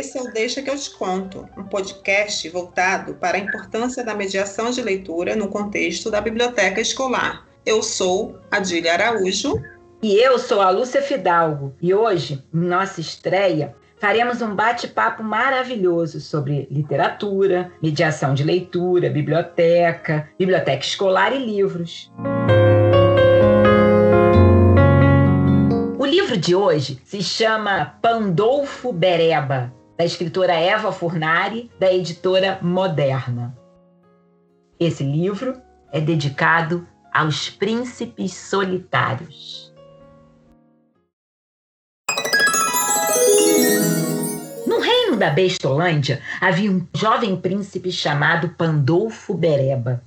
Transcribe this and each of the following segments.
esse é o Deixa que eu te conto, um podcast voltado para a importância da mediação de leitura no contexto da biblioteca escolar. Eu sou Adília Araújo. E eu sou a Lúcia Fidalgo. E hoje, nossa estreia, faremos um bate-papo maravilhoso sobre literatura, mediação de leitura, biblioteca, biblioteca escolar e livros. O livro de hoje se chama Pandolfo Bereba, da escritora Eva Furnari, da editora Moderna. Esse livro é dedicado aos príncipes solitários. da Bestolândia havia um jovem príncipe chamado Pandolfo Bereba.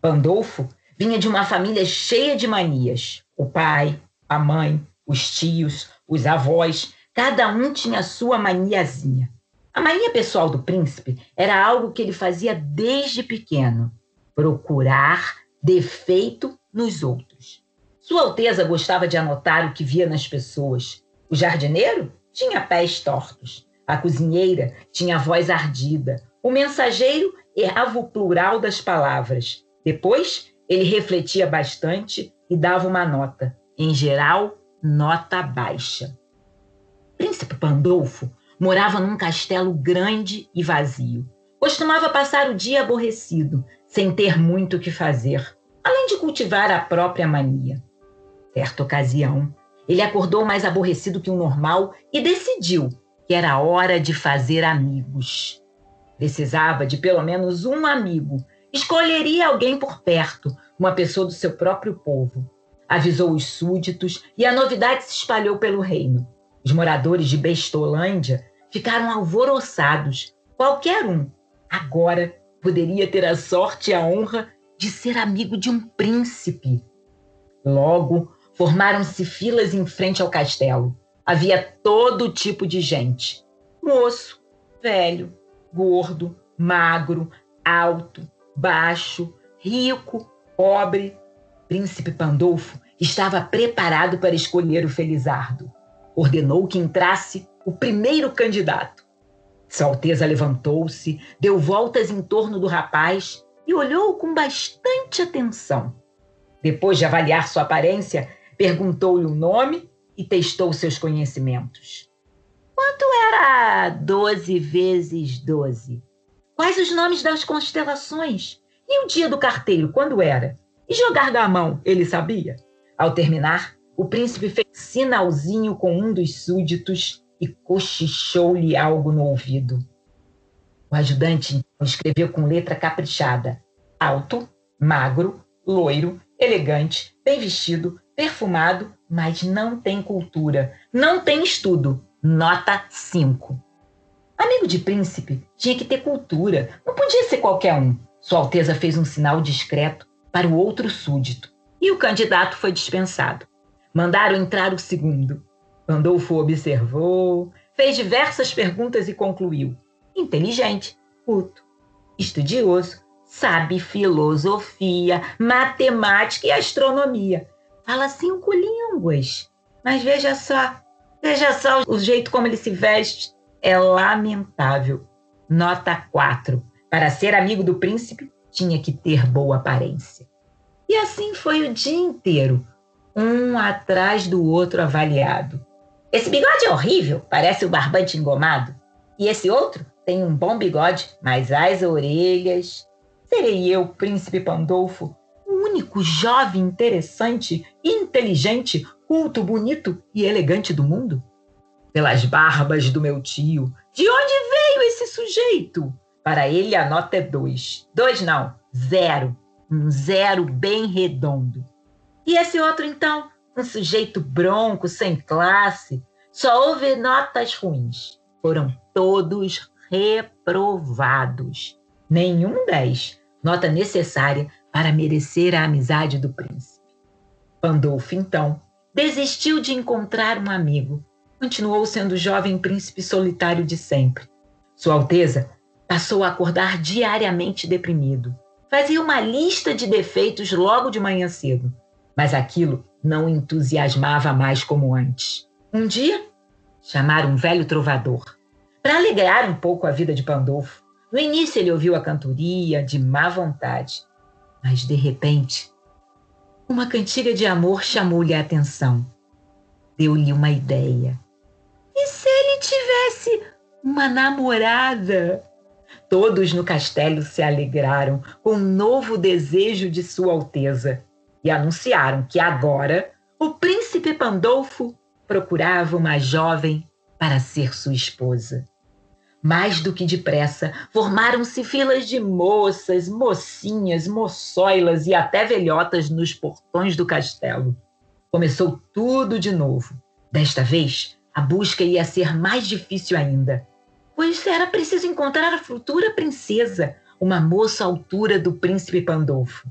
Pandolfo vinha de uma família cheia de manias. O pai, a mãe, os tios, os avós, cada um tinha sua maniazinha. A mania pessoal do príncipe era algo que ele fazia desde pequeno: procurar defeito nos outros. Sua Alteza gostava de anotar o que via nas pessoas. O jardineiro tinha pés tortos. A cozinheira tinha voz ardida. O mensageiro errava o plural das palavras. Depois, ele refletia bastante e dava uma nota. Em geral, nota baixa. Príncipe Pandolfo morava num castelo grande e vazio. Costumava passar o dia aborrecido, sem ter muito o que fazer, além de cultivar a própria mania. Certa ocasião, ele acordou mais aborrecido que o normal e decidiu que era hora de fazer amigos. Precisava de pelo menos um amigo. Escolheria alguém por perto, uma pessoa do seu próprio povo. Avisou os súditos e a novidade se espalhou pelo reino. Os moradores de Bestolândia ficaram alvoroçados. Qualquer um, agora, poderia ter a sorte e a honra de ser amigo de um príncipe. Logo, formaram-se filas em frente ao castelo. Havia todo tipo de gente: moço, velho, gordo, magro, alto, baixo, rico, pobre. Príncipe Pandolfo estava preparado para escolher o Felizardo. Ordenou que entrasse o primeiro candidato. Sua Alteza levantou-se, deu voltas em torno do rapaz e olhou com bastante atenção. Depois de avaliar sua aparência, perguntou-lhe o nome e testou seus conhecimentos. Quanto era 12 vezes 12? Quais os nomes das constelações? E o dia do carteiro, quando era? E jogar gamão, ele sabia? Ao terminar, o príncipe fez sinalzinho com um dos súditos e cochichou-lhe algo no ouvido. O ajudante escreveu com letra caprichada: alto, magro, loiro, elegante, bem vestido, perfumado, mas não tem cultura, não tem estudo. Nota 5. Amigo de príncipe tinha que ter cultura, não podia ser qualquer um. Sua Alteza fez um sinal discreto para o outro súdito e o candidato foi dispensado. Mandaram entrar o segundo. Pandolfo observou, fez diversas perguntas e concluiu: inteligente, culto, estudioso, sabe filosofia, matemática e astronomia fala cinco línguas. Mas veja só, veja só o jeito como ele se veste. É lamentável. Nota 4. Para ser amigo do príncipe, tinha que ter boa aparência. E assim foi o dia inteiro, um atrás do outro avaliado. Esse bigode é horrível, parece o barbante engomado. E esse outro tem um bom bigode, mas as orelhas. Serei eu, príncipe Pandolfo, único jovem interessante, inteligente, culto, bonito e elegante do mundo? Pelas barbas do meu tio, de onde veio esse sujeito? Para ele a nota é dois. Dois não, zero. Um zero bem redondo. E esse outro, então? Um sujeito bronco, sem classe. Só houve notas ruins. Foram todos reprovados. Nenhum dez. Nota necessária para merecer a amizade do príncipe. Pandolfo, então, desistiu de encontrar um amigo. Continuou sendo o jovem príncipe solitário de sempre. Sua Alteza passou a acordar diariamente deprimido. Fazia uma lista de defeitos logo de manhã cedo, mas aquilo não o entusiasmava mais como antes. Um dia, chamaram um velho trovador para alegrar um pouco a vida de Pandolfo. No início ele ouviu a cantoria de má vontade, mas de repente, uma cantiga de amor chamou-lhe a atenção. Deu-lhe uma ideia. E se ele tivesse uma namorada? Todos no castelo se alegraram com um novo desejo de Sua Alteza e anunciaram que agora o príncipe Pandolfo procurava uma jovem para ser sua esposa. Mais do que depressa, formaram-se filas de moças, mocinhas, moçoilas e até velhotas nos portões do castelo. Começou tudo de novo. Desta vez, a busca ia ser mais difícil ainda, pois era preciso encontrar a futura princesa, uma moça à altura do príncipe Pandolfo.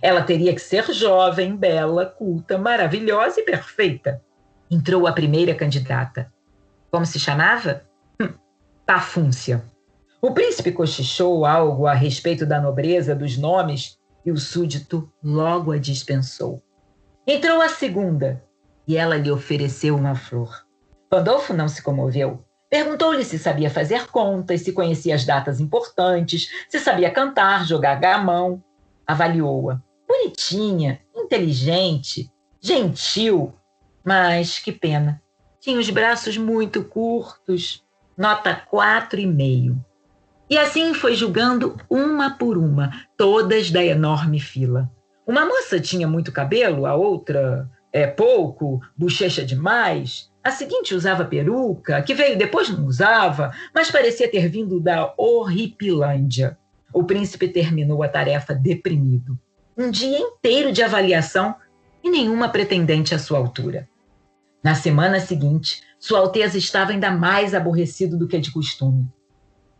Ela teria que ser jovem, bela, culta, maravilhosa e perfeita. Entrou a primeira candidata. Como se chamava? Hum. O príncipe cochichou algo a respeito da nobreza dos nomes e o súdito logo a dispensou. Entrou a segunda e ela lhe ofereceu uma flor. Pandolfo não se comoveu. Perguntou-lhe se sabia fazer contas, se conhecia as datas importantes, se sabia cantar, jogar gamão. Avaliou-a. Bonitinha, inteligente, gentil, mas que pena. Tinha os braços muito curtos, nota quatro e meio. E assim foi julgando uma por uma, todas da enorme fila. Uma moça tinha muito cabelo, a outra é pouco, bochecha demais. A seguinte usava peruca, que veio depois não usava, mas parecia ter vindo da Horripilândia. O príncipe terminou a tarefa deprimido. Um dia inteiro de avaliação e nenhuma pretendente à sua altura. Na semana seguinte, Sua Alteza estava ainda mais aborrecido do que de costume.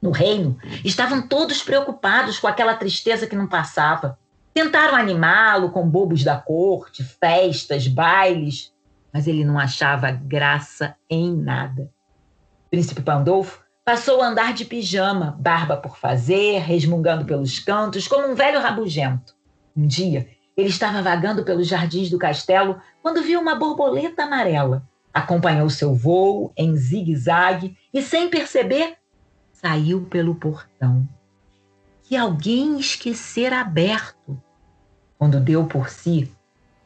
No reino, estavam todos preocupados com aquela tristeza que não passava. Tentaram animá-lo com bobos da corte, festas, bailes, mas ele não achava graça em nada. Príncipe Pandolfo passou a andar de pijama, barba por fazer, resmungando pelos cantos, como um velho rabugento. Um dia, ele estava vagando pelos jardins do castelo quando viu uma borboleta amarela. Acompanhou seu voo em zigue-zague e, sem perceber, saiu pelo portão. Que alguém esquecera aberto. Quando deu por si,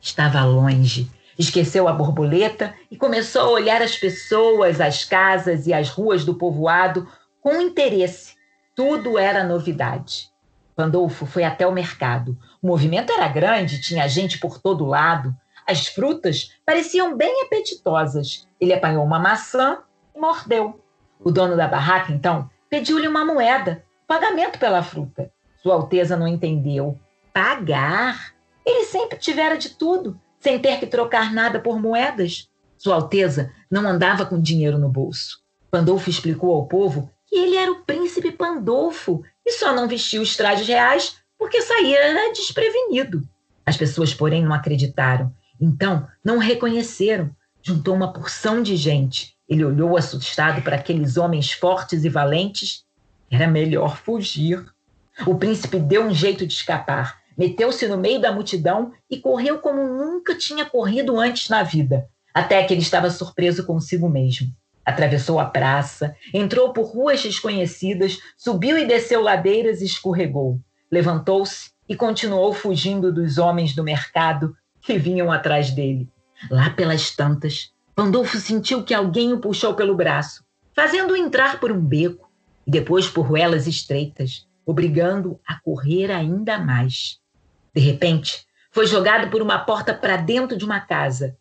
estava longe. Esqueceu a borboleta e começou a olhar as pessoas, as casas e as ruas do povoado com interesse. Tudo era novidade. Pandolfo foi até o mercado. O movimento era grande, tinha gente por todo lado. As frutas pareciam bem apetitosas. Ele apanhou uma maçã e mordeu. O dono da barraca, então, pediu-lhe uma moeda, pagamento pela fruta. Sua Alteza não entendeu. Pagar? Ele sempre tivera de tudo, sem ter que trocar nada por moedas. Sua Alteza não andava com dinheiro no bolso. Pandolfo explicou ao povo que ele era o príncipe Pandolfo e só não vestia os trajes reais porque saíra desprevenido. As pessoas, porém, não acreditaram. Então, não reconheceram. Juntou uma porção de gente. Ele olhou assustado para aqueles homens fortes e valentes. Era melhor fugir. O príncipe deu um jeito de escapar. Meteu-se no meio da multidão e correu como nunca tinha corrido antes na vida, até que ele estava surpreso consigo mesmo. Atravessou a praça, entrou por ruas desconhecidas, subiu e desceu ladeiras e escorregou. Levantou-se e continuou fugindo dos homens do mercado que vinham atrás dele. Lá pelas tantas, Pandolfo sentiu que alguém o puxou pelo braço, fazendo-o entrar por um beco e depois por ruelas estreitas, obrigando-o a correr ainda mais. De repente, foi jogado por uma porta para dentro de uma casa.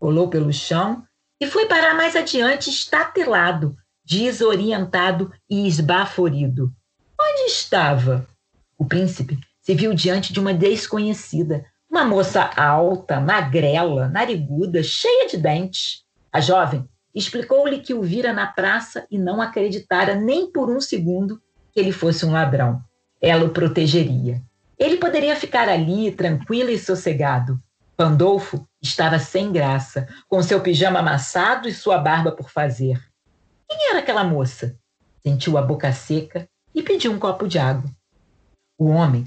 Rolou pelo chão e foi parar mais adiante estatelado, desorientado e esbaforido. Onde estava? O príncipe se viu diante de uma desconhecida, uma moça alta, magrela, nariguda, cheia de dentes. A jovem explicou-lhe que o vira na praça e não acreditara nem por um segundo que ele fosse um ladrão. Ela o protegeria. Ele poderia ficar ali, tranquilo e sossegado. Pandolfo estava sem graça, com seu pijama amassado e sua barba por fazer. Quem era aquela moça? Sentiu a boca seca e pediu um copo de água. O homem,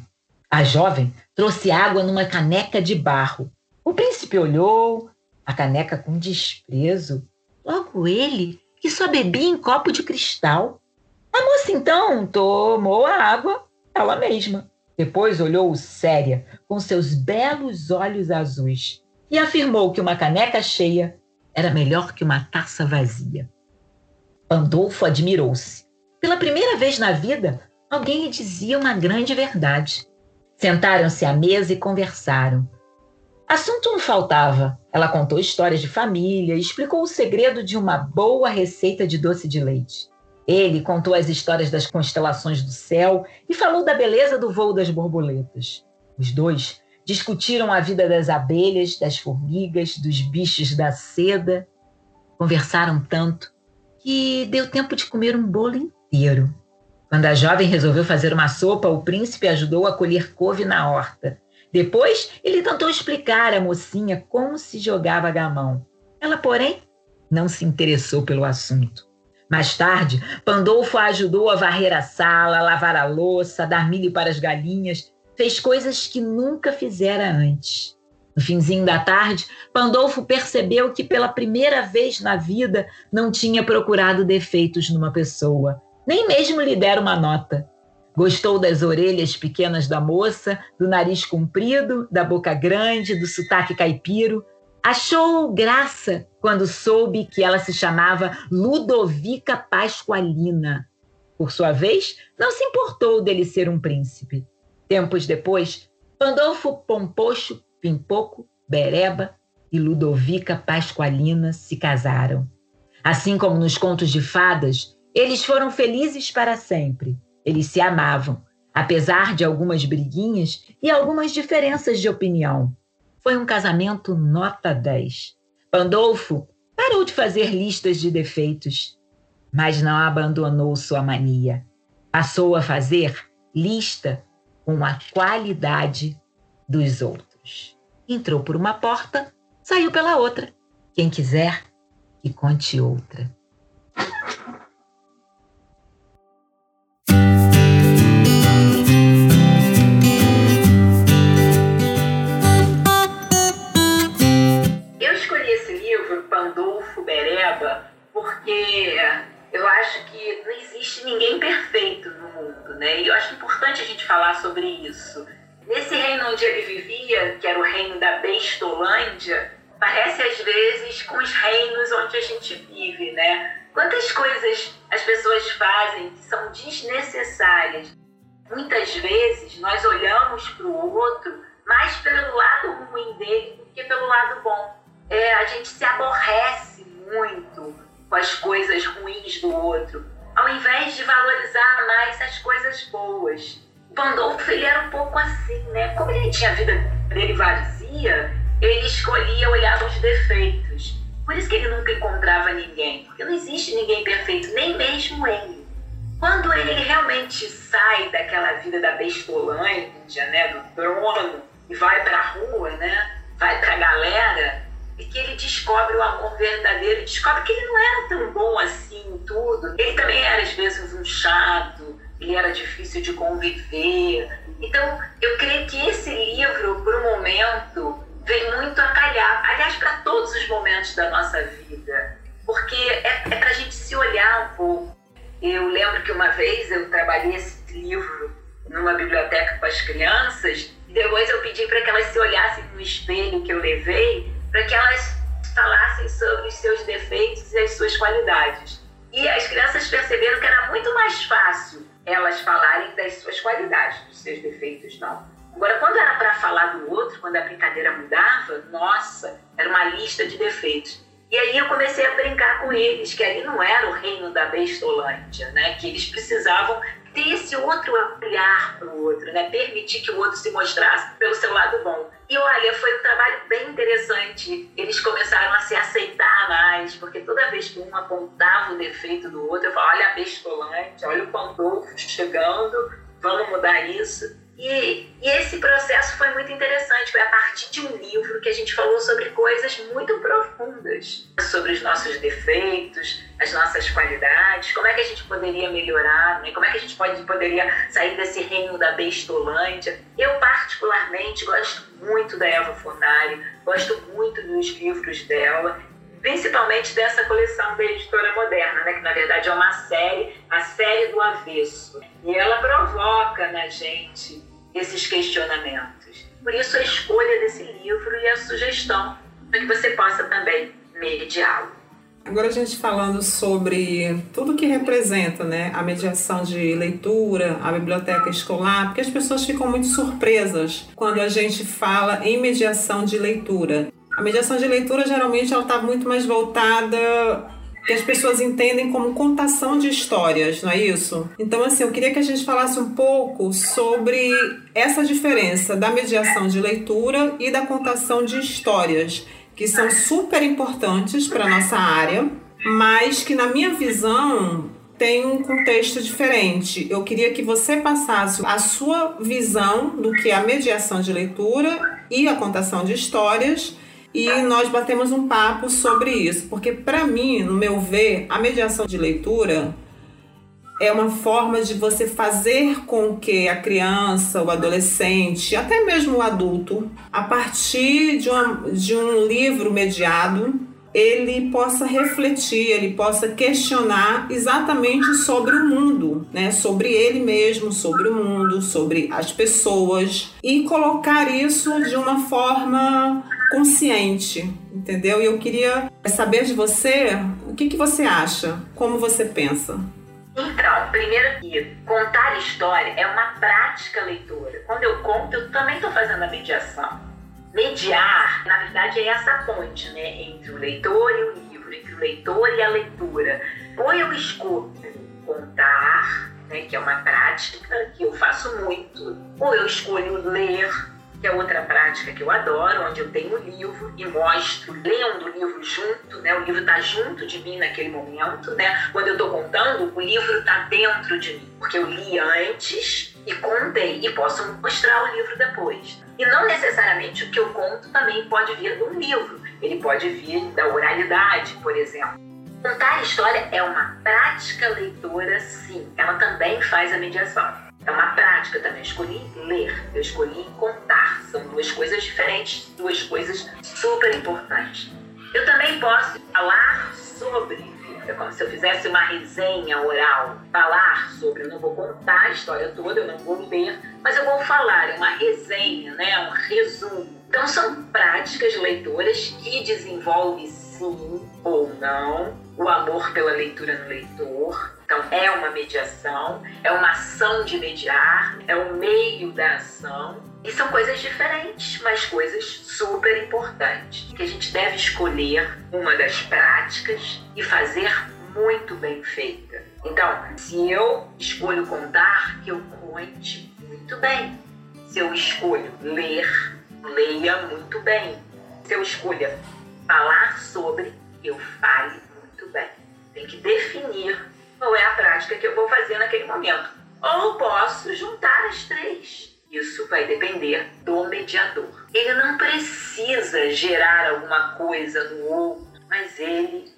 a jovem, trouxe água numa caneca de barro. O príncipe olhou a caneca com desprezo. Logo ele, que só bebia em copo de cristal. A moça então tomou a água ela mesma. Depois olhou-o séria, com seus belos olhos azuis, e afirmou que uma caneca cheia era melhor que uma taça vazia. Pandolfo admirou-se. Pela primeira vez na vida, alguém lhe dizia uma grande verdade. Sentaram-se à mesa e conversaram. Assunto não faltava. Ela contou histórias de família e explicou o segredo de uma boa receita de doce de leite. Ele contou as histórias das constelações do céu e falou da beleza do voo das borboletas. Os dois discutiram a vida das abelhas, das formigas, dos bichos da seda. Conversaram tanto que deu tempo de comer um bolo inteiro. Quando a jovem resolveu fazer uma sopa, o príncipe ajudou a colher couve na horta. Depois, ele tentou explicar à mocinha como se jogava gamão. Ela, porém, não se interessou pelo assunto. Mais tarde, Pandolfo a ajudou a varrer a sala, a lavar a louça, a dar milho para as galinhas. Fez coisas que nunca fizera antes. No finzinho da tarde, Pandolfo percebeu que pela primeira vez na vida não tinha procurado defeitos numa pessoa nem mesmo lhe deram uma nota. Gostou das orelhas pequenas da moça, do nariz comprido, da boca grande, do sotaque caipiro. Achou graça quando soube que ela se chamava Ludovica Pasqualina. Por sua vez, não se importou dele ser um príncipe. Tempos depois, Pandolfo Pompocho, Pimpoco, Bereba e Ludovica Pasqualina se casaram. Assim como nos contos de fadas, eles foram felizes para sempre. Eles se amavam, apesar de algumas briguinhas e algumas diferenças de opinião. Foi um casamento nota 10. Pandolfo parou de fazer listas de defeitos, mas não abandonou sua mania. Passou a fazer lista com a qualidade dos outros. Entrou por uma porta, saiu pela outra. Quem quiser, que conte outra. Porque eu acho que não existe ninguém perfeito no mundo, né? E eu acho importante a gente falar sobre isso. Nesse reino onde ele vivia, que era o reino da Bestolândia, parece às vezes com os reinos onde a gente vive, né? Quantas coisas as pessoas fazem que são desnecessárias. Muitas vezes nós olhamos para o outro mais pelo lado ruim dele do que pelo lado bom. É, a gente se aborrece muito com as coisas ruins do outro, ao invés de valorizar mais as coisas boas. Pandolfo ele era um pouco assim, né? Como ele tinha a vida dele vazia, ele escolhia olhar os defeitos. Por isso que ele nunca encontrava ninguém, porque não existe ninguém perfeito, nem mesmo ele. Quando ele realmente sai daquela vida da bestolândia, né, do trono, e vai para a rua, né, vai para a galera, e que ele descobre o amor verdadeiro, descobre que ele não era tão bom assim tudo. Ele também era às vezes um chato, ele era difícil de conviver. Então, eu creio que esse livro, por um momento, vem muito a calhar, aliás, para todos os momentos da nossa vida, porque é, é para a gente se olhar um pouco. Eu lembro que uma vez eu trabalhei esse livro numa biblioteca com as crianças, e depois eu pedi para que elas se olhassem no espelho que eu levei para que elas falassem sobre os seus defeitos e as suas qualidades. E as crianças perceberam que era muito mais fácil elas falarem das suas qualidades, dos seus defeitos não. Agora, quando era para falar do outro, quando a brincadeira mudava, nossa, era uma lista de defeitos. E aí eu comecei a brincar com eles, que ali não era o reino da Bestolândia, né? Que eles precisavam ter esse outro olhar para o outro, né? Permitir que o outro se mostrasse pelo seu lado bom. E olha, foi um trabalho bem interessante. Eles começaram a se aceitar mais, porque toda vez que um apontava o defeito do outro, eu falava: olha a bestolante, olha o Pandolfo chegando, vamos mudar isso. E, e, esse processo foi muito interessante. Foi a partir de um livro que a gente falou sobre coisas muito profundas, sobre os nossos defeitos, as nossas qualidades, como é que a gente poderia melhorar, né? como é que a gente pode, poderia sair desse reino da bestolândia. Eu, particularmente, gosto muito da Eva Fornari, gosto muito dos livros dela. principalmente dessa coleção da editora moderna, né, que na verdade é uma série, a série do avesso. E ela provoca na gente esses questionamentos. Por isso a escolha desse livro e a sugestão para que você possa também mediá-lo. Agora a gente falando sobre tudo que representa né, a mediação de leitura, a biblioteca escolar, porque as pessoas ficam muito surpresas quando a gente fala em mediação de leitura. A mediação de leitura geralmente ela está muito mais voltada que as pessoas entendem como contação de histórias, não é isso? Então, assim, eu queria que a gente falasse um pouco sobre essa diferença da mediação de leitura e da contação de histórias que são super importantes para a nossa área, mas que, na minha visão, tem um contexto diferente. Eu queria que você passasse a sua visão do que é a mediação de leitura e a contação de histórias e nós batemos um papo sobre isso, porque para mim, no meu ver, a mediação de leitura é uma forma de você fazer com que a criança, o adolescente, até mesmo o adulto, a partir de, uma, de um livro mediado, ele possa refletir, ele possa questionar exatamente sobre o mundo, né? Sobre ele mesmo, sobre o mundo, sobre as pessoas e colocar isso de uma forma consciente, entendeu? E eu queria saber de você o que, que você acha, como você pensa. Então, primeiro que contar história é uma prática leitora. Quando eu conto, eu também estou fazendo a mediação. Mediar, na verdade, é essa ponte né, entre o leitor e o livro, entre o leitor e a leitura. Ou eu escuto contar, né, que é uma prática que eu faço muito, ou eu escolho ler, que é outra prática que eu adoro, onde eu tenho o livro e mostro, lendo o livro junto, né? O livro está junto de mim naquele momento, né? Quando eu estou contando, o livro está dentro de mim, porque eu li antes e contei e posso mostrar o livro depois. E não necessariamente o que eu conto também pode vir do livro, ele pode vir da oralidade, por exemplo. Contar história é uma prática leitora, sim. Ela também faz a mediação. É uma prática também. Eu escolhi ler, eu escolhi contar. São duas coisas diferentes, duas coisas super importantes. Eu também posso falar sobre, é como se eu fizesse uma resenha oral, falar sobre, eu não vou contar a história toda, eu não vou ler, mas eu vou falar, é uma resenha, né, um resumo. Então são práticas leitoras que desenvolvem sim ou não o amor pela leitura no leitor, então, é uma mediação, é uma ação de mediar, é o meio da ação. E são coisas diferentes, mas coisas super importantes. Que a gente deve escolher uma das práticas e fazer muito bem feita. Então, se eu escolho contar, que eu conte muito bem. Se eu escolho ler, leia muito bem. Se eu escolho falar sobre, eu fale bem. Tem que definir qual é a prática que eu vou fazer naquele momento. Ou posso juntar as três. Isso vai depender do mediador. Ele não precisa gerar alguma coisa no outro, mas ele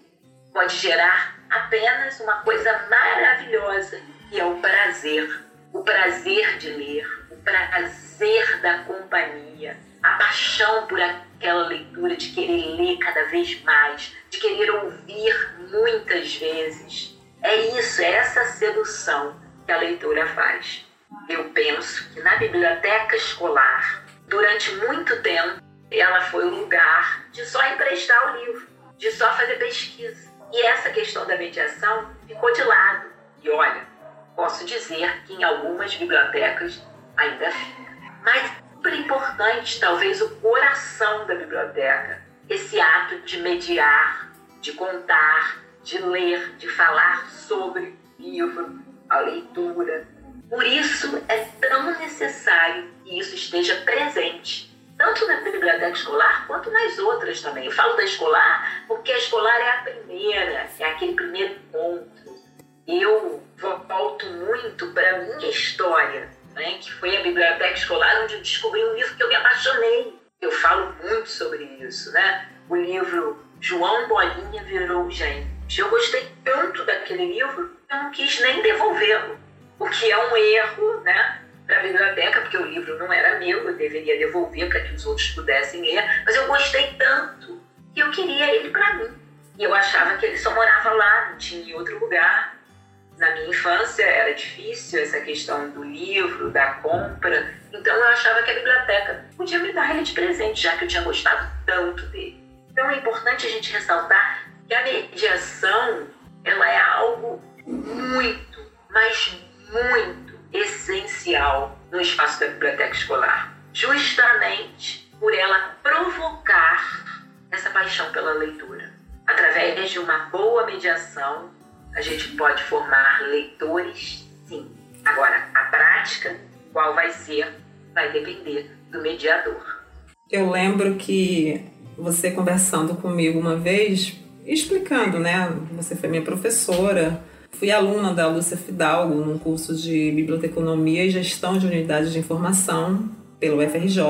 pode gerar apenas uma coisa maravilhosa, que é o prazer. O prazer de ler, o prazer da companhia, a paixão por aquela leitura, de querer ler cada vez mais, de querer ouvir muitas vezes é isso, é essa sedução que a leitura faz. Eu penso que na biblioteca escolar, durante muito tempo, ela foi o lugar de só emprestar o livro, de só fazer pesquisa. E essa questão da mediação ficou de lado. E olha, posso dizer que em algumas bibliotecas ainda fica. Mas super importante, talvez, o coração da biblioteca, esse ato de mediar, de contar, de ler, de falar sobre livro, a leitura. Por isso é tão necessário que isso esteja presente, tanto na biblioteca escolar quanto nas outras também. Eu falo da escolar porque a escolar é a primeira, é aquele primeiro ponto. Eu volto muito para a minha história, né, que foi a biblioteca escolar onde eu descobri um livro que eu me apaixonei. Eu falo muito sobre isso, né? O livro João Bolinha Virou Gente eu gostei tanto daquele livro, eu não quis nem devolvê-lo, o que é um erro, né? Para a biblioteca, porque o livro não era meu, eu deveria devolver para que os outros pudessem ler, mas eu gostei tanto que eu queria ele para mim. E eu achava que ele só morava lá, não tinha em outro lugar. Na minha infância era difícil essa questão do livro, da compra, então eu achava que a biblioteca podia me dar ele de presente, já que eu tinha gostado tanto dele. Então é importante a gente ressaltar que a mediação ela é algo muito, mas muito essencial no espaço da biblioteca escolar, justamente por ela provocar essa paixão pela leitura. Através de uma boa mediação, a gente pode formar leitores, sim. Agora, a prática, qual vai ser, vai depender do mediador. Eu lembro que você conversando comigo uma vez, explicando, né? Você foi minha professora, fui aluna da Lúcia Fidalgo num curso de Biblioteconomia e Gestão de Unidades de Informação pelo FRJ.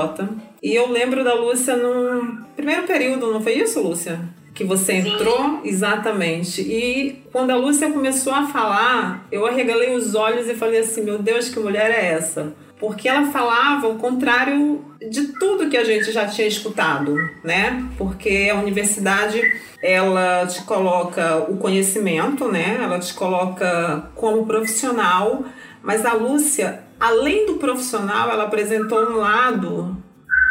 E eu lembro da Lúcia no primeiro período, não foi isso, Lúcia? Que você entrou Sim. exatamente. E quando a Lúcia começou a falar, eu arregalei os olhos e falei assim: meu Deus, que mulher é essa? Porque ela falava o contrário de tudo que a gente já tinha escutado, né? Porque a universidade ela te coloca o conhecimento, né? Ela te coloca como profissional, mas a Lúcia, além do profissional, ela apresentou um lado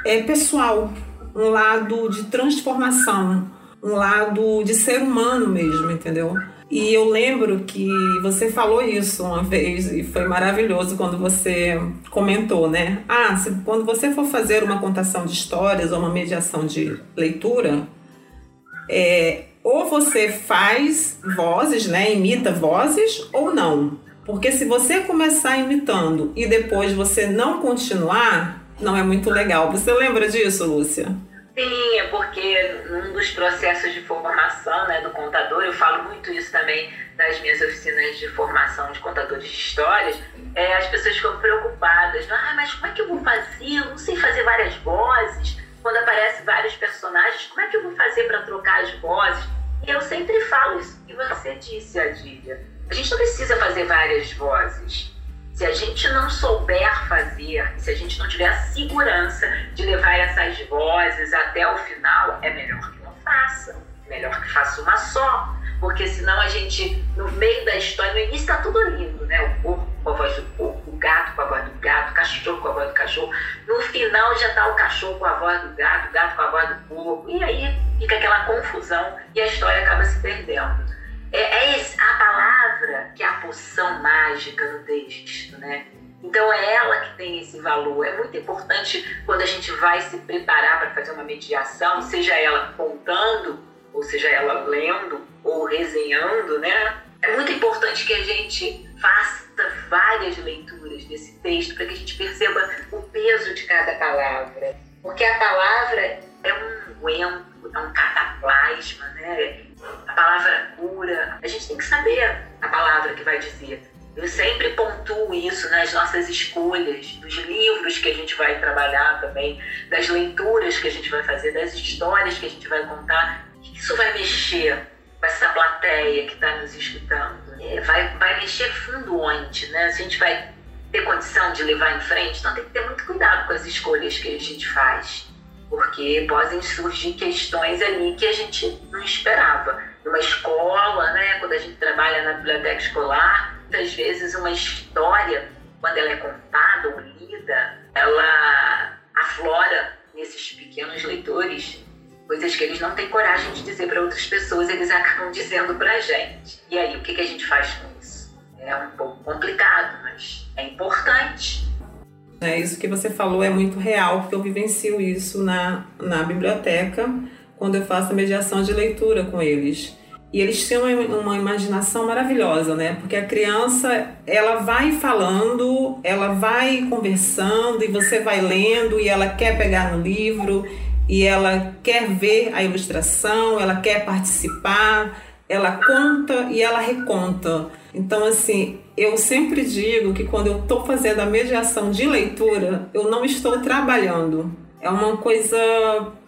é pessoal, um lado de transformação um lado de ser humano mesmo, entendeu? E eu lembro que você falou isso uma vez e foi maravilhoso quando você comentou, né? Ah, se, quando você for fazer uma contação de histórias ou uma mediação de leitura, é, ou você faz vozes, né? Imita vozes ou não. Porque se você começar imitando e depois você não continuar, não é muito legal. Você lembra disso, Lúcia? Sim, é porque num dos processos de formação né, do contador, eu falo muito isso também nas minhas oficinas de formação de contadores de histórias, é, as pessoas ficam preocupadas. Ah, mas como é que eu vou fazer? Eu não sei fazer várias vozes. Quando aparecem vários personagens, como é que eu vou fazer para trocar as vozes? E eu sempre falo isso que você disse, Adília. A gente não precisa fazer várias vozes. Se a gente não souber fazer, se a gente não tiver a segurança de levar essas vozes até o final, é melhor que não faça. Melhor que faça uma só. Porque senão a gente, no meio da história, no início está tudo lindo, né? O porco com a voz do porco, o gato com a voz do gato, o cachorro com a voz do cachorro. No final já está o cachorro com a voz do gato, o gato com a voz do porco. E aí fica aquela confusão e a história acaba se perdendo. É, é a palavra que é a poção mágica no texto, né? Então é ela que tem esse valor. É muito importante quando a gente vai se preparar para fazer uma mediação, seja ela contando, ou seja ela lendo ou resenhando, né? É muito importante que a gente faça várias leituras desse texto para que a gente perceba o peso de cada palavra. Porque a palavra é um guento, é um cataplasma, né? a palavra. A gente tem que saber a palavra que vai dizer. Eu sempre pontuo isso nas nossas escolhas, dos livros que a gente vai trabalhar também, das leituras que a gente vai fazer, das histórias que a gente vai contar. Isso vai mexer com essa plateia que está nos escutando. É, vai, vai mexer fundo onde, né? Se a gente vai ter condição de levar em frente, então tem que ter muito cuidado com as escolhas que a gente faz porque podem surgir questões ali que a gente não esperava. Numa escola, né, quando a gente trabalha na biblioteca escolar, muitas vezes uma história, quando ela é contada ou lida, ela aflora nesses pequenos leitores coisas que eles não têm coragem de dizer para outras pessoas, eles acabam dizendo para a gente. E aí, o que, que a gente faz com isso? É um pouco complicado, mas é importante é, isso que você falou é muito real, porque eu vivencio isso na, na biblioteca quando eu faço a mediação de leitura com eles. E eles têm uma, imaginação maravilhosa, né? Porque a criança, ela vai falando, ela vai conversando e você vai lendo e ela quer pegar no livro e ela quer ver a ilustração, ela quer participar, ela conta e ela reconta. Então, assim, eu sempre digo que quando eu estou fazendo a mediação de leitura, eu não estou trabalhando. É uma coisa.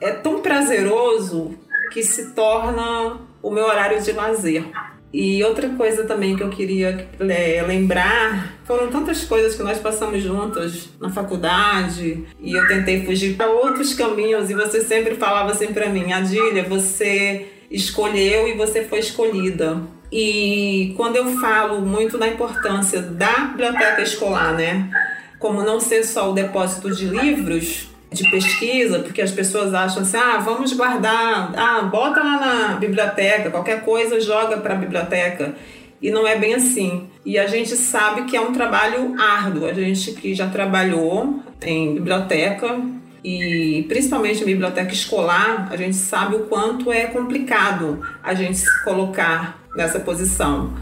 É tão prazeroso que se torna o meu horário de lazer. E outra coisa também que eu queria é, lembrar foram tantas coisas que nós passamos juntas na faculdade e eu tentei fugir para outros caminhos e você sempre falava assim para mim, Adília, você escolheu e você foi escolhida. E quando eu falo muito da importância da biblioteca escolar, né? Como não ser só o depósito de livros, de pesquisa, porque as pessoas acham assim: ah, vamos guardar, ah, bota lá na biblioteca, qualquer coisa joga para a biblioteca. E não é bem assim. E a gente sabe que é um trabalho árduo. A gente que já trabalhou em biblioteca e principalmente em biblioteca escolar, a gente sabe o quanto é complicado a gente se colocar nessa posição.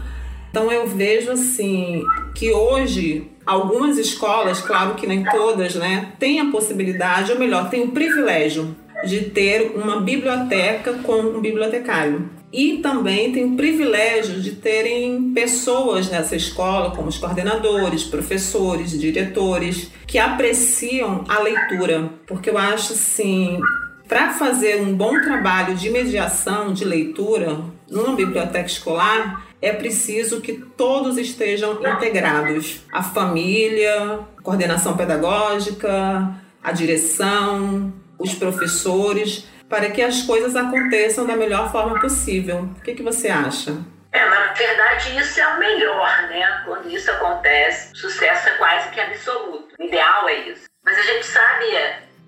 Então eu vejo assim que hoje algumas escolas, claro que nem todas, né, têm a possibilidade, ou melhor, têm o privilégio de ter uma biblioteca com um bibliotecário. E também tem o privilégio de terem pessoas nessa escola, como os coordenadores, professores, diretores, que apreciam a leitura. Porque eu acho assim, para fazer um bom trabalho de mediação de leitura numa biblioteca escolar, é preciso que todos estejam integrados. A família, a coordenação pedagógica, a direção, os professores, para que as coisas aconteçam da melhor forma possível. O que, que você acha? É, na verdade, isso é o melhor, né? Quando isso acontece, o sucesso é quase que absoluto. O ideal é isso. Mas a gente sabe,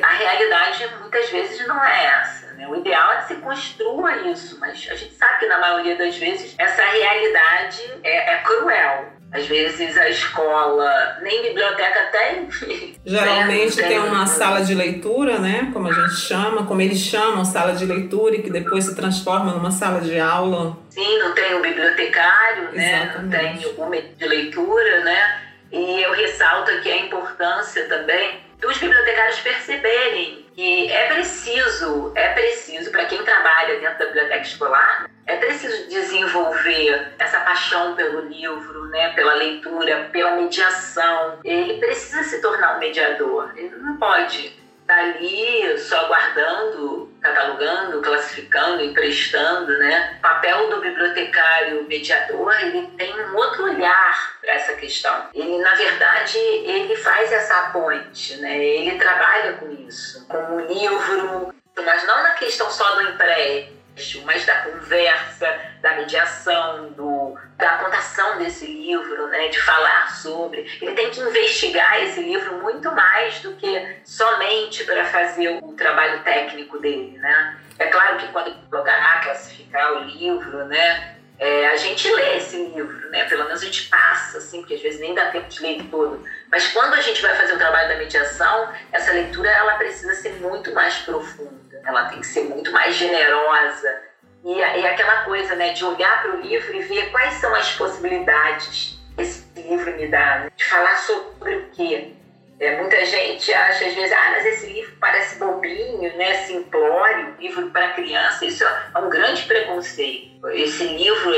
a realidade muitas vezes não é essa. Né? O ideal é que se construa isso, mas a gente sabe que na maioria das vezes essa realidade é, é cruel. Às vezes a escola nem biblioteca tem. Geralmente tem, tem uma sala de leitura, né? Como a gente chama, como eles chamam, sala de leitura, e que depois se transforma numa sala de aula. Sim, não tem o bibliotecário, né? Não tem o de leitura, né? E eu ressalto aqui a importância também dos bibliotecários perceberem que é preciso, é preciso para quem trabalha dentro da biblioteca escolar, é preciso desenvolver essa paixão pelo livro, né, pela leitura, pela mediação. Ele precisa se tornar um mediador. Ele não pode estar ali só guardando, catalogando, classificando, emprestando, né? O papel do bibliotecário mediador, ele tem um outro olhar para essa questão. Ele, na verdade, ele faz essa ponte, né? Ele trabalha com isso, com o livro, mas não na questão só do empréstimo, mas da conversa, da mediação, do, da contação desse livro, né, de falar sobre. Ele tem que investigar esse livro muito mais do que somente para fazer o trabalho técnico dele, né? É claro que quando colocar, classificar o livro, né, é, a gente lê esse livro, né? Pelo menos a gente passa, assim, porque às vezes nem dá tempo de ler todo. Mas quando a gente vai fazer o trabalho da mediação, essa leitura ela precisa ser muito mais profunda, ela tem que ser muito mais generosa. E, e aquela coisa, né, de olhar para o livro e ver quais são as possibilidades que esse livro me dá, né? de falar sobre o quê. É, muita gente acha às vezes, ah, mas esse livro parece bobinho, né, simplório, livro para criança. Isso é um grande preconceito. Esse livro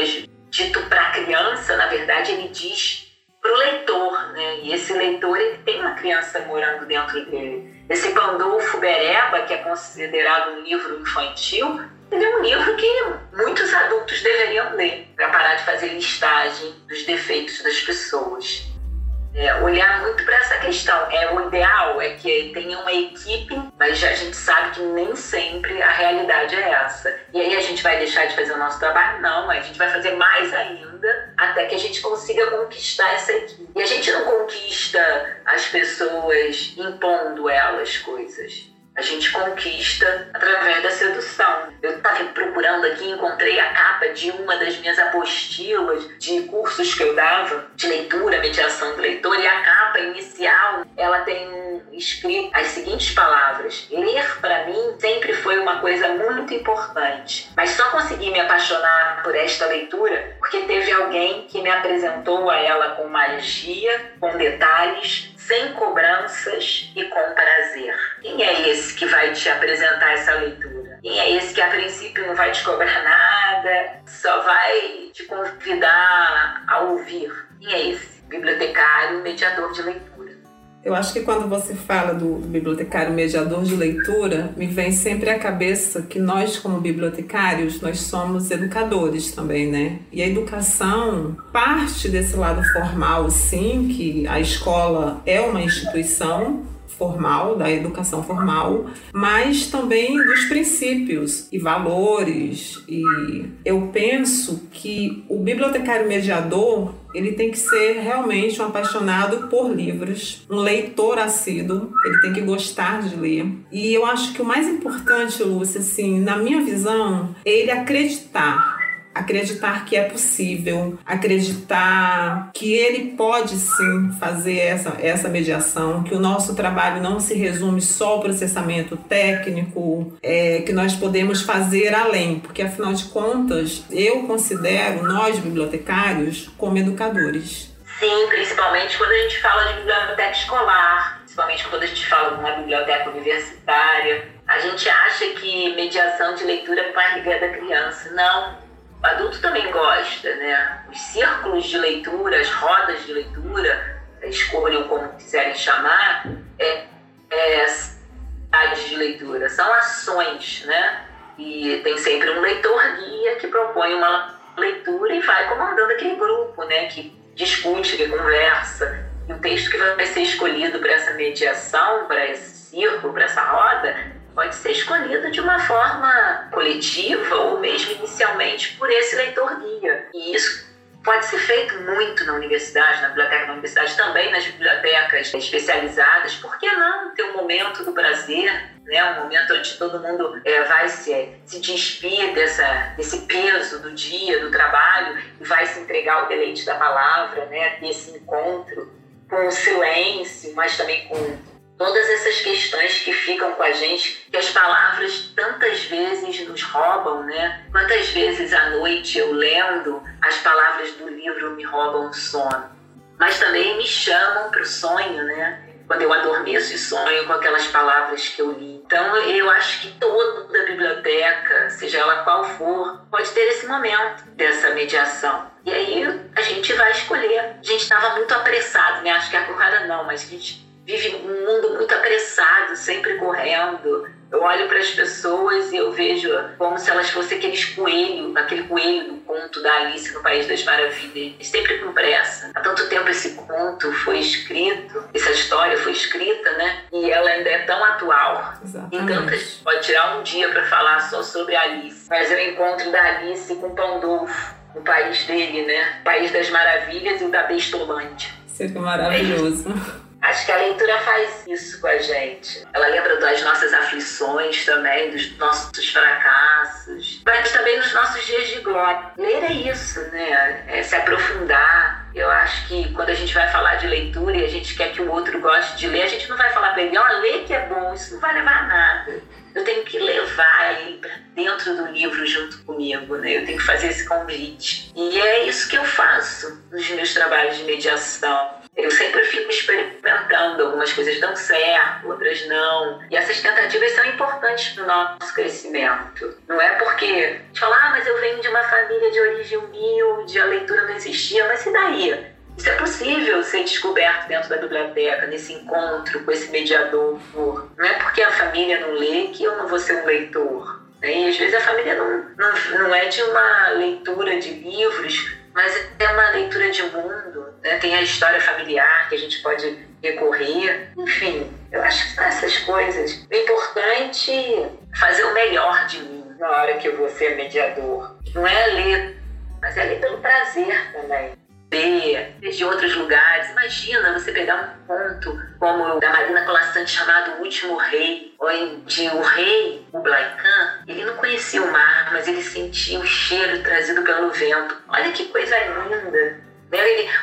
dito para criança, na verdade, ele diz para o leitor, né? E esse leitor ele tem uma criança morando dentro dele. Esse Pandolfo Bereba, que é considerado um livro infantil, ele é um livro que muitos adultos deveriam ler para parar de fazer listagem dos defeitos das pessoas é, olhar muito para essa questão. É o ideal é que tenha uma equipe, mas a gente sabe que nem sempre a realidade é essa. E aí a gente vai deixar de fazer o nosso trabalho? Não, a gente vai fazer mais ainda até que a gente consiga conquistar essa equipe. E a gente não conquista as pessoas impondo elas coisas a gente conquista através da sedução. Eu estava procurando aqui, encontrei a capa de uma das minhas apostilas de cursos que eu dava, de leitura, mediação do leitor, e a capa inicial, ela tem escrito as seguintes palavras: Ler para mim sempre foi uma coisa muito importante, mas só consegui me apaixonar por esta leitura porque teve alguém que me apresentou a ela com magia, com detalhes, sem cobranças e com prazer. Quem é esse que vai te apresentar essa leitura? Quem é esse que a princípio não vai te cobrar nada, só vai te convidar a ouvir? Quem é esse? Bibliotecário, mediador de leitura. Eu acho que quando você fala do bibliotecário mediador de leitura, me vem sempre à cabeça que nós, como bibliotecários, nós somos educadores também, né? E a educação parte desse lado formal, sim, que a escola é uma instituição formal, da educação formal, mas também dos princípios e valores. E eu penso que o bibliotecário mediador ele tem que ser realmente um apaixonado por livros, um leitor assíduo, ele tem que gostar de ler. E eu acho que o mais importante, Lúcia, assim, na minha visão, é ele acreditar acreditar que é possível, acreditar que ele pode sim fazer essa, essa mediação, que o nosso trabalho não se resume só ao processamento técnico, é, que nós podemos fazer além, porque afinal de contas, eu considero nós bibliotecários como educadores. Sim, principalmente quando a gente fala de biblioteca escolar, principalmente quando a gente fala de uma biblioteca universitária. A gente acha que mediação de leitura é mais ligada à criança. Não, o adulto também gosta, né? Os círculos de leitura, as rodas de leitura, escolham como quiserem chamar, é, é de leitura, são ações, né? E tem sempre um leitor guia que propõe uma leitura e vai comandando aquele grupo, né? Que discute, que conversa. E o texto que vai ser escolhido para essa mediação, para esse círculo, para essa roda, pode ser escolhido de uma forma coletiva ou mesmo inicialmente por esse leitor guia. E isso pode ser feito muito na universidade, na biblioteca da universidade, também nas bibliotecas especializadas. Por que não ter um momento do prazer, né? um momento onde todo mundo é, vai se, se despir dessa, desse peso do dia, do trabalho, e vai se entregar ao deleite da palavra, né? desse encontro com o silêncio, mas também com todas essas questões que ficam com a gente, que as palavras tantas vezes nos roubam, né? Quantas vezes à noite eu lendo, as palavras do livro me roubam o sono. Mas também me chamam para o sonho, né? Quando eu adormeço e sonho com aquelas palavras que eu li. Então eu acho que toda biblioteca, seja ela qual for, pode ter esse momento dessa mediação. E aí a gente vai escolher. A gente estava muito apressado, né? Acho que agora não, mas a gente vive um mundo muito apressado, sempre correndo. Eu olho para as pessoas e eu vejo como se elas fossem aqueles coelhos, aquele coelho do conto da Alice no País das Maravilhas, sempre com pressa. Há tanto tempo esse conto foi escrito, essa história foi escrita, né? E ela ainda é tão atual. Exatamente. Então a gente pode tirar um dia para falar só sobre a Alice. Mas é o encontro da Alice com Pandolfo, no país dele, né? País das Maravilhas e o da Bestolândia. Seria maravilhoso. É Acho que a leitura faz isso com a gente. Ela lembra das nossas aflições também, dos nossos fracassos, mas também dos nossos dias de glória. Ler é isso, né? É se aprofundar. Eu acho que quando a gente vai falar de leitura e a gente quer que o outro goste de ler, a gente não vai falar para ele, ó, lê que é bom, isso não vai levar a nada. Eu tenho que levar ele para dentro do livro junto comigo, né? Eu tenho que fazer esse convite. E é isso que eu faço nos meus trabalhos de mediação eu sempre fico experimentando, algumas coisas dão certo, outras não. E essas tentativas são importantes para o nosso crescimento. Não é porque a gente fala, ah, mas eu venho de uma família de origem humilde, a leitura não existia, mas e daí? Isso é possível ser descoberto dentro da biblioteca, nesse encontro com esse mediador. Não é porque a família não lê que eu não vou ser um leitor. E às vezes a família não, não, não é de uma leitura de livros, mas é uma leitura de mundo, né? tem a história familiar que a gente pode recorrer. Enfim, eu acho que são essas coisas. O importante é fazer o melhor de mim na hora que eu vou ser mediador. Não é ler, mas é ler pelo prazer também de outros lugares. Imagina você pegar um conto como o da Marina Colassante chamado O Último Rei, onde o rei, o Blaikan, ele não conhecia o mar, mas ele sentia o cheiro trazido pelo vento. Olha que coisa linda!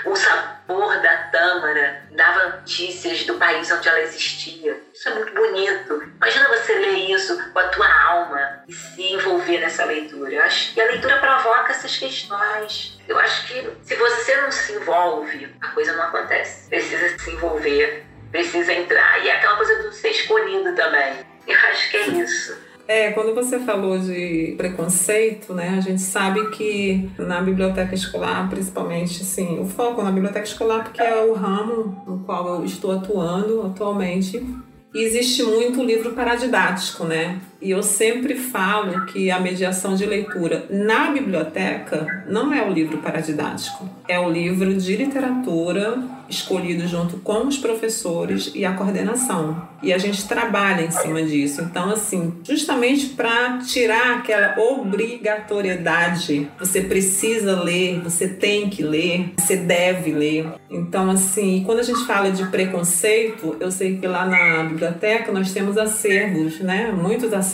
O sabor da tâmara dava notícias do país onde ela existia. Isso é muito bonito. Imagina você ler isso com a tua alma e se envolver nessa leitura. Eu acho que a leitura provoca essas questões. Eu acho que se você não se envolve, a coisa não acontece. Precisa se envolver, precisa entrar. E é aquela coisa do ser escolhido também. Eu acho que é isso. É, quando você falou de preconceito, né, a gente sabe que na biblioteca escolar, principalmente, assim, o foco na biblioteca escolar, porque é o ramo no qual eu estou atuando atualmente, existe muito livro paradidático, né? E eu sempre falo que a mediação de leitura na biblioteca não é o livro paradidático, é o livro de literatura escolhido junto com os professores e a coordenação. E a gente trabalha em cima disso. Então, assim, justamente para tirar aquela obrigatoriedade, você precisa ler, você tem que ler, você deve ler. Então, assim, quando a gente fala de preconceito, eu sei que lá na biblioteca nós temos acervos, né? Muitos acervos.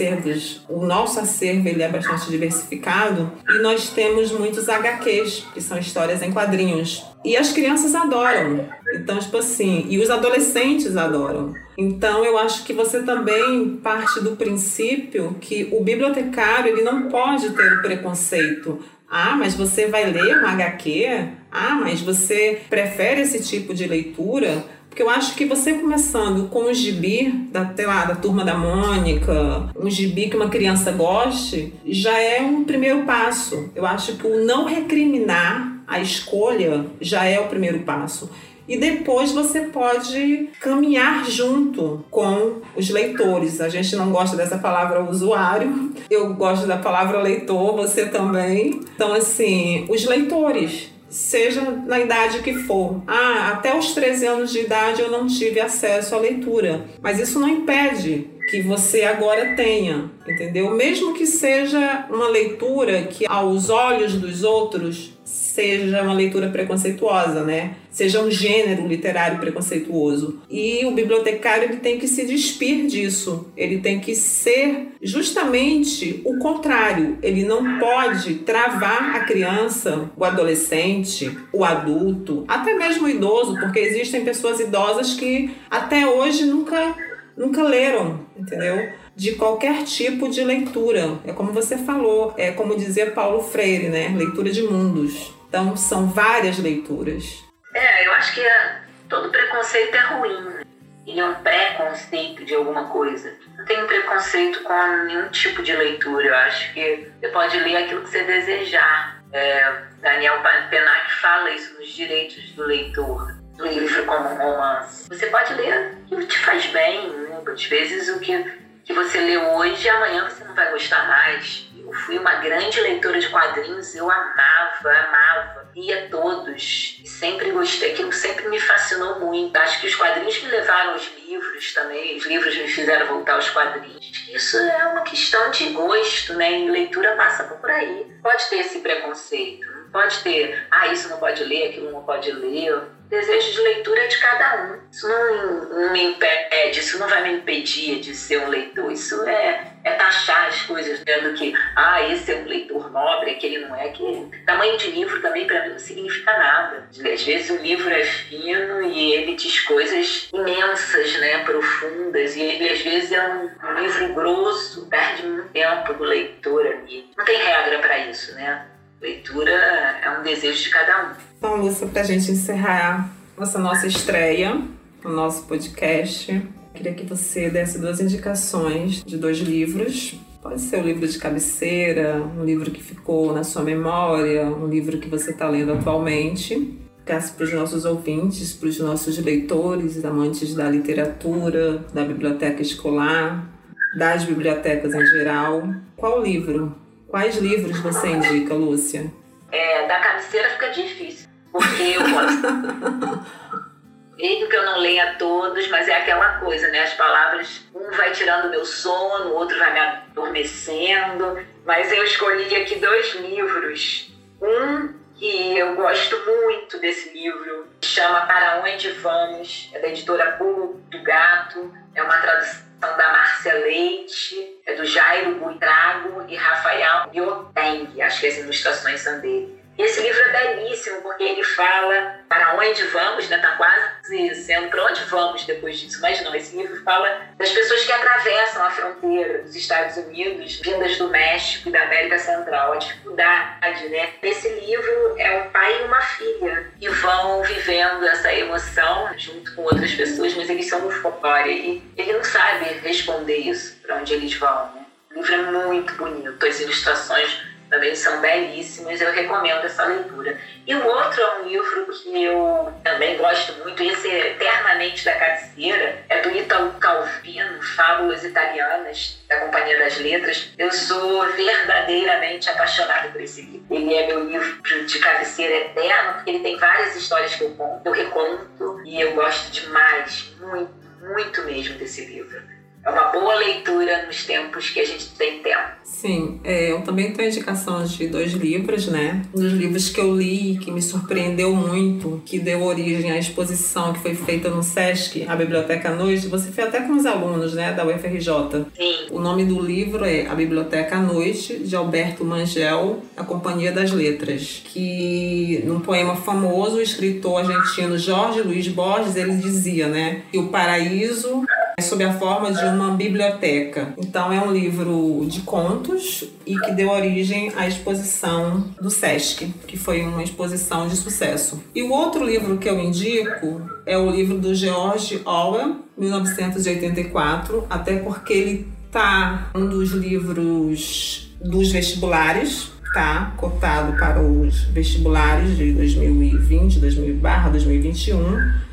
O nosso acervo ele é bastante diversificado e nós temos muitos HQs, que são histórias em quadrinhos. E as crianças adoram. Então, tipo assim, e os adolescentes adoram. Então, eu acho que você também parte do princípio que o bibliotecário ele não pode ter o preconceito. Ah, mas você vai ler uma HQ? Ah, mas você prefere esse tipo de leitura? Porque eu acho que você começando com o gibi da, lá, da turma da Mônica, um gibi que uma criança goste, já é um primeiro passo. Eu acho que o não recriminar a escolha já é o primeiro passo e depois você pode caminhar junto com os leitores. A gente não gosta dessa palavra usuário, eu gosto da palavra leitor, você também. Então, assim, os leitores. Seja na idade que for. Ah, até os 13 anos de idade eu não tive acesso à leitura. Mas isso não impede que você agora tenha, entendeu? Mesmo que seja uma leitura que aos olhos dos outros seja uma leitura preconceituosa, né? Seja um gênero literário preconceituoso. E o bibliotecário ele tem que se despir disso. Ele tem que ser justamente o contrário. Ele não pode travar a criança, o adolescente, o adulto, até mesmo o idoso, porque existem pessoas idosas que até hoje nunca nunca leram, entendeu? De qualquer tipo de leitura. É como você falou, é como dizia Paulo Freire, né? Leitura de mundos. Então, são várias leituras. É, eu acho que é, todo preconceito é ruim. Né? Ele é um preconceito de alguma coisa. Não tenho preconceito com nenhum tipo de leitura. Eu acho que você pode ler aquilo que você desejar. É, Daniel Penac fala isso nos direitos do leitor. Do livro como um romance. Você pode ler o que te faz bem. Né? Às vezes o que que você lê hoje e amanhã você não vai gostar mais. Eu fui uma grande leitora de quadrinhos, eu amava, amava, lia todos. Sempre gostei, aquilo sempre me fascinou muito. Acho que os quadrinhos me levaram aos livros também, os livros me fizeram voltar aos quadrinhos. Isso é uma questão de gosto, né? E leitura passa por aí. Pode ter esse preconceito, pode ter, ah, isso não pode ler, aquilo não pode ler desejo de leitura é de cada um. Isso não, não, me impede, isso não vai me impedir de ser um leitor. Isso é, é taxar as coisas, dizendo que, ah, esse é um leitor nobre, aquele não é. Que tamanho de livro também para mim não significa nada. Às vezes o livro é fino e ele diz coisas imensas, né, profundas, e ele às vezes é um, um livro grosso, perde muito tempo do leitor ali. Não tem regra para isso, né? Leitura é um desejo de cada um. Então, Lúcia, para a gente encerrar essa nossa estreia, o nosso podcast, queria que você desse duas indicações de dois livros. Pode ser um livro de cabeceira, um livro que ficou na sua memória, um livro que você está lendo atualmente. Caso para os nossos ouvintes, para os nossos leitores, amantes da literatura, da biblioteca escolar, das bibliotecas em geral. Qual livro Quais livros você indica, Lúcia? É, da cabeceira fica difícil, porque eu gosto. Mesmo que eu não leia todos, mas é aquela coisa, né? As palavras, um vai tirando meu sono, o outro vai me adormecendo. Mas eu escolhi aqui dois livros. Um que eu gosto muito desse livro, chama Para Onde Vamos, é da editora Pulo do Gato, é uma tradução da Márcia Leite, é do Jairo Buitrago e Rafael Bioteng. Acho que as ilustrações são dele. E esse livro é belíssimo porque ele fala para onde vamos, né? Tá quase sendo para onde vamos depois disso, mas não. Esse livro fala das pessoas que atravessam a fronteira dos Estados Unidos, vindas do México e da América Central, a dificuldade, né? Nesse livro é um pai e uma filha que vão vivendo essa emoção junto com outras pessoas, mas eles são folclore e ele não sabe responder isso para onde eles vão. Né? O livro é muito bonito, as ilustrações também são belíssimos, eu recomendo essa leitura. E o outro é um livro que eu também gosto muito, esse é eternamente da cabeceira, é do Italo Calvino, Fábulas Italianas, da Companhia das Letras. Eu sou verdadeiramente apaixonada por esse livro. Ele é meu livro de cabeceira eterno, porque ele tem várias histórias que eu conto, eu reconto, e eu gosto demais, muito, muito mesmo desse livro é uma boa leitura nos tempos que a gente tem tempo. Sim, é, eu também tenho indicação de dois livros, né? Um dos livros que eu li, que me surpreendeu muito, que deu origem à exposição que foi feita no SESC, a Biblioteca à Noite. Você fez até com os alunos, né, da UFRJ. Sim. O nome do livro é A Biblioteca à Noite, de Alberto Mangel, A Companhia das Letras. Que, num poema famoso, o escritor argentino Jorge Luiz Borges, ele dizia, né, que o paraíso sob a forma de uma biblioteca. Então é um livro de contos e que deu origem à exposição do SESC, que foi uma exposição de sucesso. E o outro livro que eu indico é o livro do George Orwell, 1984, até porque ele tá um dos livros dos vestibulares, tá cotado para os vestibulares de 2020, 2021.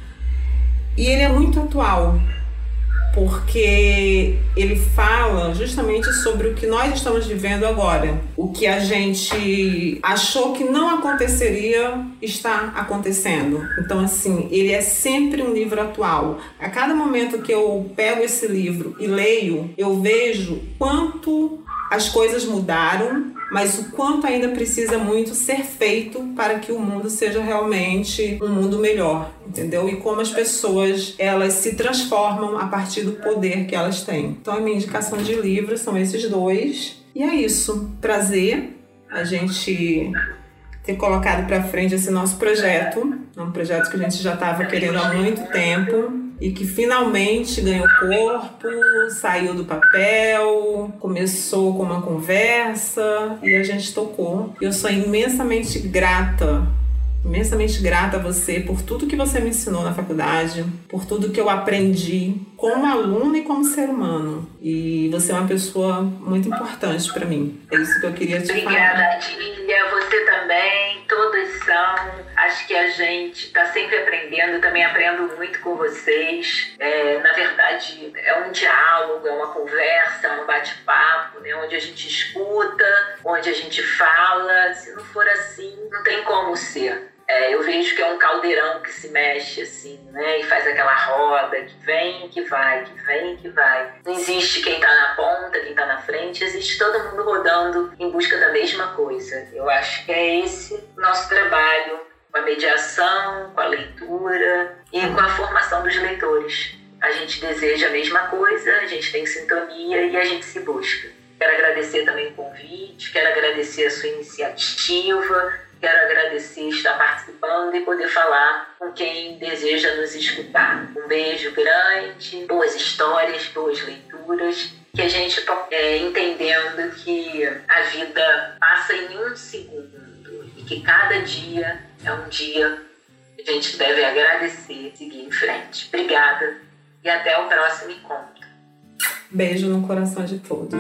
E ele é muito atual, porque ele fala justamente sobre o que nós estamos vivendo agora. O que a gente achou que não aconteceria está acontecendo. Então, assim, ele é sempre um livro atual. A cada momento que eu pego esse livro e leio, eu vejo quanto as coisas mudaram, mas o quanto ainda precisa muito ser feito para que o mundo seja realmente um mundo melhor, entendeu? E como as pessoas elas se transformam a partir do poder que elas têm. Então a minha indicação de livros são esses dois. E é isso. Prazer a gente ter colocado para frente esse nosso projeto. É um projeto que a gente já estava querendo há muito tempo e que finalmente ganhou corpo, saiu do papel, começou com uma conversa e a gente tocou. Eu sou imensamente grata imensamente grata a você por tudo que você me ensinou na faculdade, por tudo que eu aprendi como aluna e como ser humano. E você é uma pessoa muito importante para mim. É isso que eu queria te Obrigada, falar. Obrigada, Adília. Você também. Todos são. Acho que a gente está sempre aprendendo. Eu também aprendo muito com vocês. É, na verdade, é um diálogo, é uma conversa, é um bate-papo, né? onde a gente escuta, onde a gente fala. Se não for assim, não tem como ser. É, eu vejo que é um caldeirão que se mexe assim, né? E faz aquela roda que vem, que vai, que vem, que vai. Não existe quem tá na ponta, quem tá na frente, existe todo mundo rodando em busca da mesma coisa. Eu acho que é esse nosso trabalho com a mediação, com a leitura e com a formação dos leitores. A gente deseja a mesma coisa, a gente tem sintonia e a gente se busca. Quero agradecer também o convite, quero agradecer a sua iniciativa, Quero agradecer estar participando e poder falar com quem deseja nos escutar. Um beijo grande, boas histórias, boas leituras, que a gente é, entendendo que a vida passa em um segundo e que cada dia é um dia que a gente deve agradecer e seguir em frente. Obrigada e até o próximo encontro. Beijo no coração de todos.